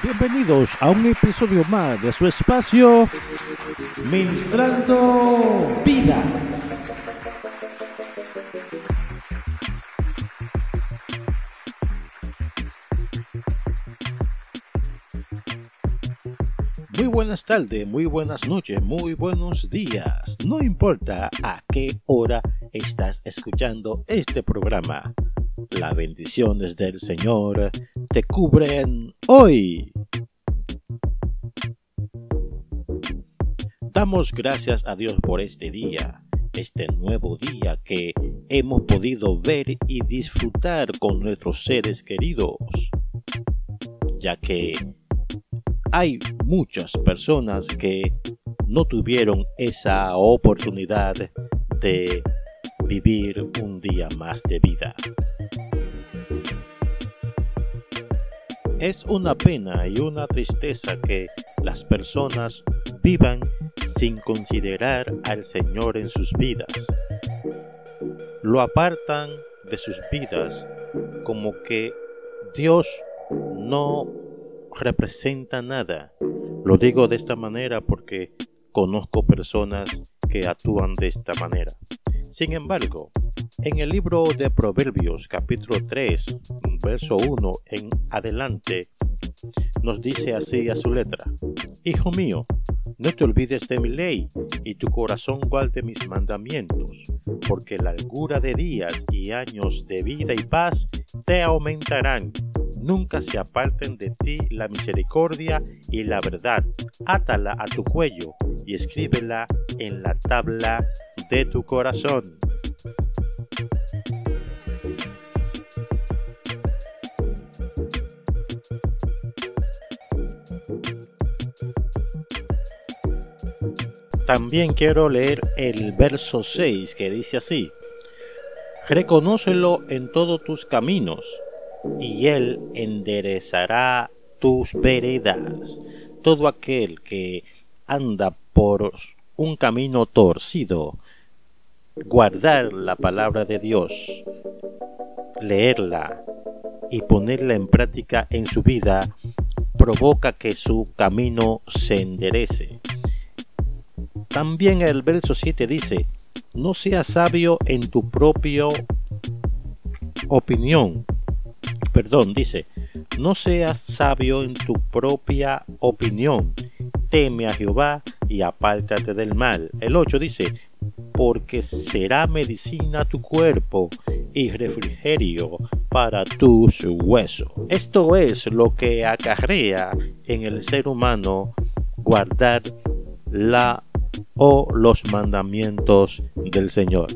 Bienvenidos a un episodio más de su espacio Ministrando Vidas. Muy buenas tardes, muy buenas noches, muy buenos días. No importa a qué hora estás escuchando este programa. Las bendiciones del Señor te cubren hoy. Damos gracias a Dios por este día, este nuevo día que hemos podido ver y disfrutar con nuestros seres queridos, ya que hay muchas personas que no tuvieron esa oportunidad de vivir un día más de vida. Es una pena y una tristeza que las personas vivan sin considerar al Señor en sus vidas. Lo apartan de sus vidas como que Dios no representa nada. Lo digo de esta manera porque conozco personas que actúan de esta manera. Sin embargo, en el libro de Proverbios capítulo 3, verso 1 en adelante, nos dice así a su letra, Hijo mío, no te olvides de mi ley y tu corazón guarde mis mandamientos, porque la largura de días y años de vida y paz te aumentarán nunca se aparten de ti la misericordia y la verdad. Átala a tu cuello y escríbela en la tabla de tu corazón. También quiero leer el verso 6 que dice así, Reconócelo en todos tus caminos y él enderezará tus veredas. Todo aquel que anda por un camino torcido, guardar la palabra de Dios, leerla y ponerla en práctica en su vida, provoca que su camino se enderece. También el verso 7 dice, no seas sabio en tu propia opinión, perdón, dice, no seas sabio en tu propia opinión, teme a Jehová y apártate del mal. El 8 dice, porque será medicina tu cuerpo y refrigerio para tus huesos. Esto es lo que acarrea en el ser humano guardar la o los mandamientos del Señor.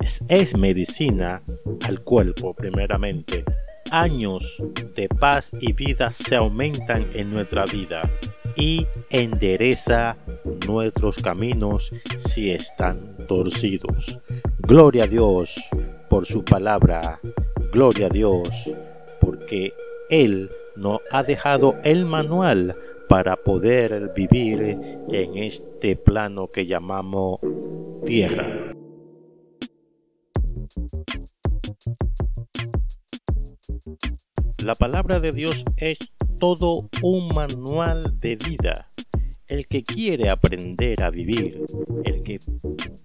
Es, es medicina al cuerpo primeramente años de paz y vida se aumentan en nuestra vida y endereza nuestros caminos si están torcidos. Gloria a Dios por su palabra, gloria a Dios porque Él nos ha dejado el manual para poder vivir en este plano que llamamos tierra. La palabra de Dios es todo un manual de vida. El que quiere aprender a vivir, el que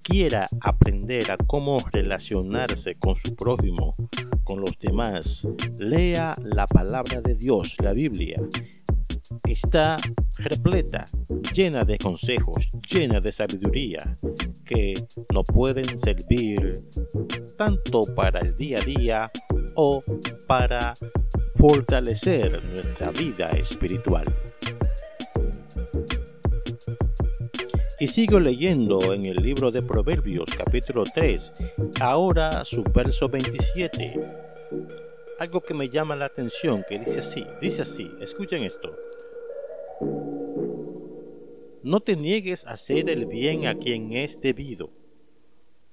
quiera aprender a cómo relacionarse con su prójimo, con los demás, lea la palabra de Dios, la Biblia. Está repleta, llena de consejos, llena de sabiduría, que nos pueden servir tanto para el día a día o para fortalecer nuestra vida espiritual. Y sigo leyendo en el libro de Proverbios capítulo 3, ahora su verso 27. Algo que me llama la atención, que dice así, dice así, escuchen esto. No te niegues a hacer el bien a quien es debido,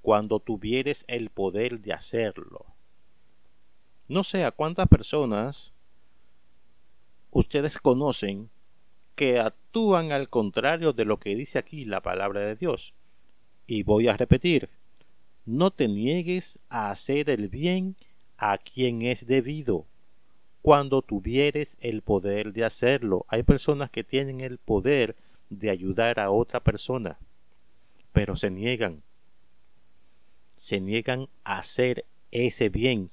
cuando tuvieres el poder de hacerlo no sé a cuántas personas ustedes conocen que actúan al contrario de lo que dice aquí la palabra de Dios. Y voy a repetir, no te niegues a hacer el bien a quien es debido, cuando tuvieres el poder de hacerlo. Hay personas que tienen el poder de ayudar a otra persona, pero se niegan. Se niegan a hacer ese bien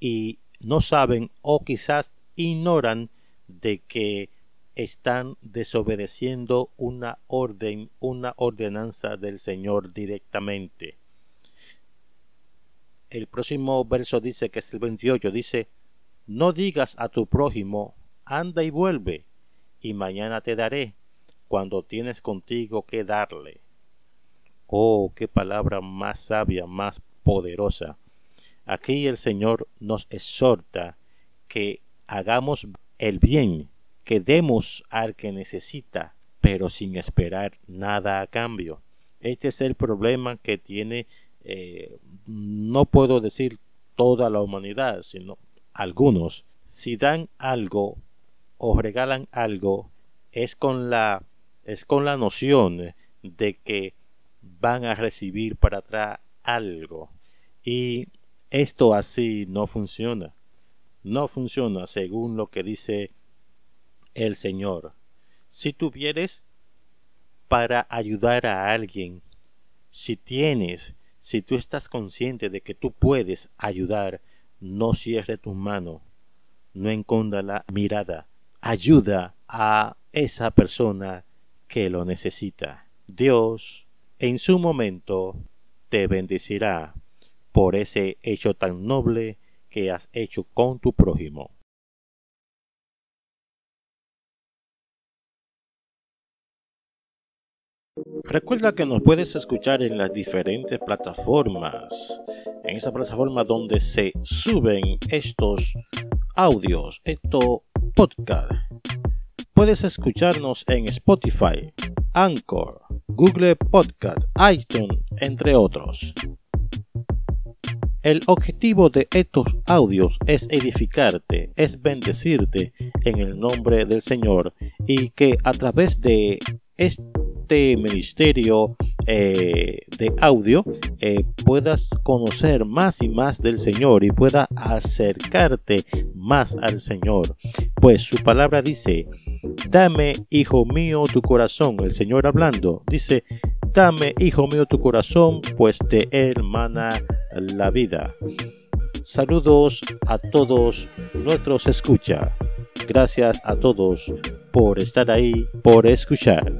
y no saben o quizás ignoran de que están desobedeciendo una orden, una ordenanza del Señor directamente. El próximo verso dice que es el 28, dice, no digas a tu prójimo, anda y vuelve, y mañana te daré, cuando tienes contigo que darle. Oh, qué palabra más sabia, más poderosa. Aquí el Señor nos exhorta que hagamos el bien que demos al que necesita, pero sin esperar nada a cambio. Este es el problema que tiene, eh, no puedo decir toda la humanidad, sino algunos. Si dan algo o regalan algo, es con la, es con la noción de que van a recibir para atrás algo. Y esto así no funciona. No funciona según lo que dice el Señor. Si tuvieres para ayudar a alguien, si tienes, si tú estás consciente de que tú puedes ayudar, no cierre tu mano, no enconda la mirada, ayuda a esa persona que lo necesita. Dios, en su momento, te bendecirá por ese hecho tan noble que has hecho con tu prójimo. Recuerda que nos puedes escuchar en las diferentes plataformas. En esa plataforma donde se suben estos audios, estos podcast. Puedes escucharnos en Spotify, Anchor, Google Podcast, iTunes, entre otros. El objetivo de estos audios es edificarte, es bendecirte en el nombre del Señor y que a través de este ministerio eh, de audio eh, puedas conocer más y más del Señor y pueda acercarte más al Señor. Pues su palabra dice, dame, hijo mío, tu corazón. El Señor hablando dice, dame, hijo mío, tu corazón, pues de él mana la vida. Saludos a todos nuestros escucha. Gracias a todos por estar ahí, por escuchar.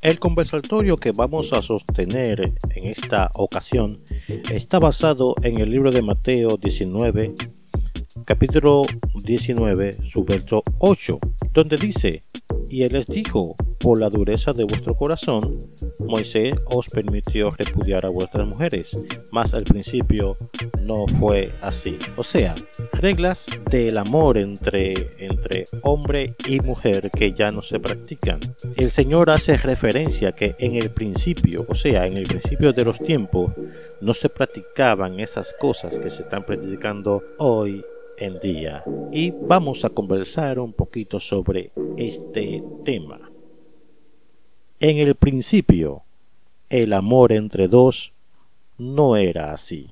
El conversatorio que vamos a sostener en esta ocasión está basado en el libro de Mateo 19, capítulo 19, su verso 8, donde dice, y él les dijo, por la dureza de vuestro corazón, Moisés os permitió repudiar a vuestras mujeres, mas al principio no fue así. O sea, reglas del amor entre, entre hombre y mujer que ya no se practican. El Señor hace referencia que en el principio, o sea, en el principio de los tiempos, no se practicaban esas cosas que se están practicando hoy en día y vamos a conversar un poquito sobre este tema. En el principio, el amor entre dos no era así.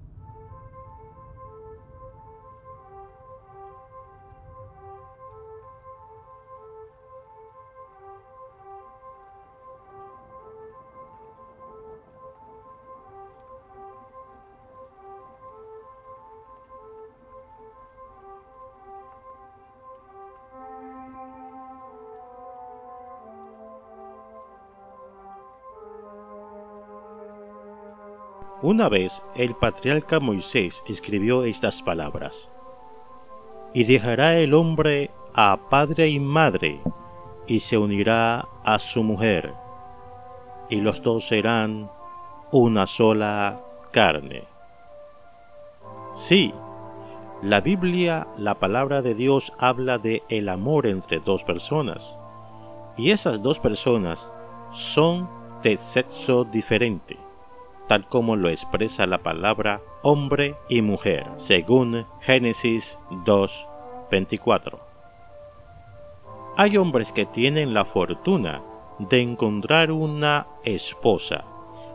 Una vez el patriarca Moisés escribió estas palabras, Y dejará el hombre a padre y madre, y se unirá a su mujer, y los dos serán una sola carne. Sí, La Biblia, la palabra de Dios, habla de el amor entre dos personas. Y esas dos personas son de sexo diferente, tal como lo expresa la palabra hombre y mujer, según Génesis 2.24. Hay hombres que tienen la fortuna de encontrar una esposa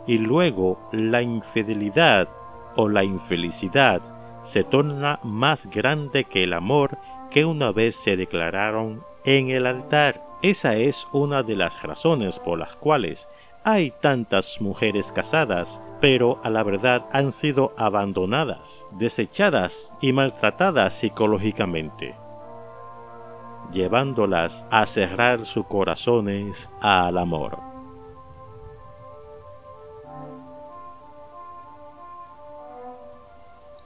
y luego la infidelidad o la infelicidad se torna más grande que el amor que una vez se declararon en el altar. Esa es una de las razones por las cuales hay tantas mujeres casadas, pero a la verdad han sido abandonadas, desechadas y maltratadas psicológicamente, llevándolas a cerrar sus corazones al amor.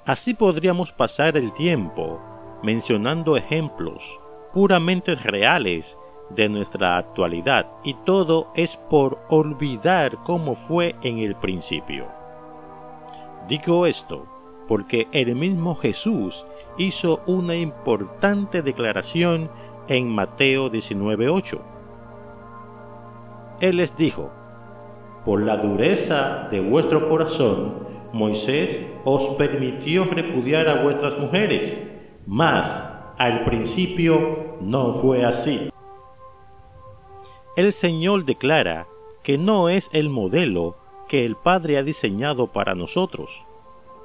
Así podríamos pasar el tiempo mencionando ejemplos puramente reales de nuestra actualidad y todo es por olvidar cómo fue en el principio. Digo esto porque el mismo Jesús hizo una importante declaración en Mateo 19:8. Él les dijo, por la dureza de vuestro corazón Moisés os permitió repudiar a vuestras mujeres, mas al principio no fue así. El Señor declara que no es el modelo que el Padre ha diseñado para nosotros.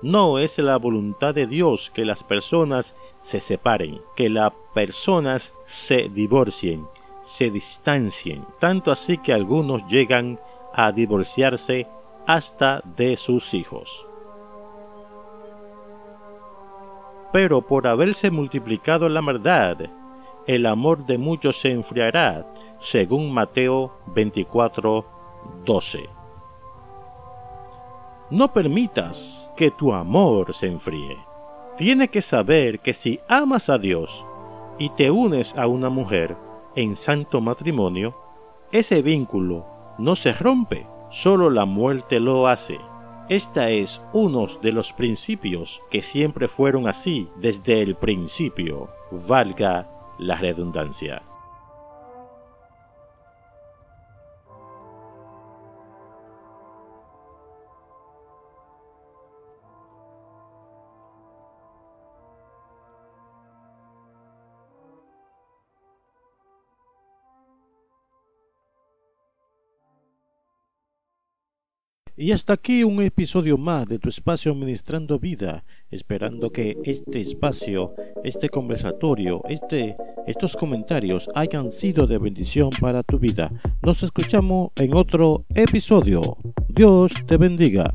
No es la voluntad de Dios que las personas se separen, que las personas se divorcien, se distancien, tanto así que algunos llegan a divorciarse hasta de sus hijos. Pero por haberse multiplicado la maldad, el amor de muchos se enfriará, según Mateo 24, 12. No permitas que tu amor se enfríe. Tienes que saber que si amas a Dios y te unes a una mujer en santo matrimonio, ese vínculo no se rompe Solo la muerte lo hace. Esta es uno de los principios que siempre fueron así desde el principio, valga la redundancia. Y hasta aquí un episodio más de tu espacio Administrando Vida, esperando que este espacio, este conversatorio, este, estos comentarios hayan sido de bendición para tu vida. Nos escuchamos en otro episodio. Dios te bendiga.